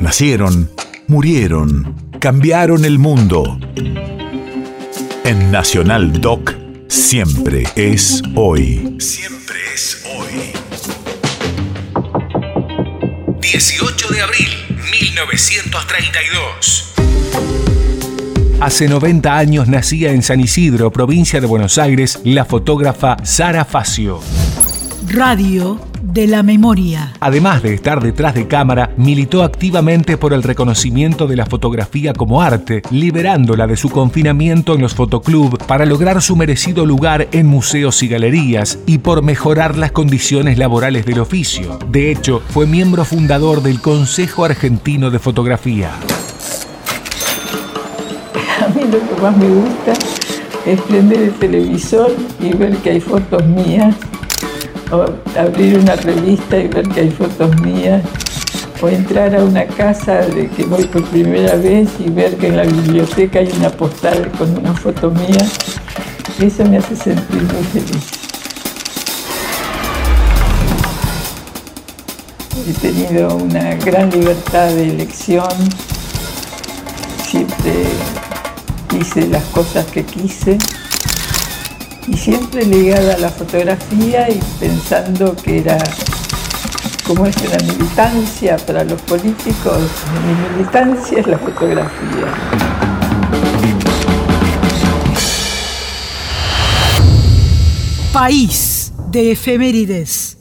Nacieron, murieron, cambiaron el mundo. En Nacional Doc, siempre es hoy. Siempre es hoy. 18 de abril, 1932. Hace 90 años nacía en San Isidro, provincia de Buenos Aires, la fotógrafa Sara Facio. Radio de la memoria. Además de estar detrás de cámara, militó activamente por el reconocimiento de la fotografía como arte, liberándola de su confinamiento en los fotoclub para lograr su merecido lugar en museos y galerías y por mejorar las condiciones laborales del oficio. De hecho, fue miembro fundador del Consejo Argentino de Fotografía. A mí lo que más me gusta es prender el televisor y ver que hay fotos mías o abrir una revista y ver que hay fotos mías, o entrar a una casa de que voy por primera vez y ver que en la biblioteca hay una postal con una foto mía, eso me hace sentir muy feliz. He tenido una gran libertad de elección, siempre hice las cosas que quise y siempre ligada a la fotografía y pensando que era como es la militancia para los políticos, mi militancia es la fotografía. País de efemérides.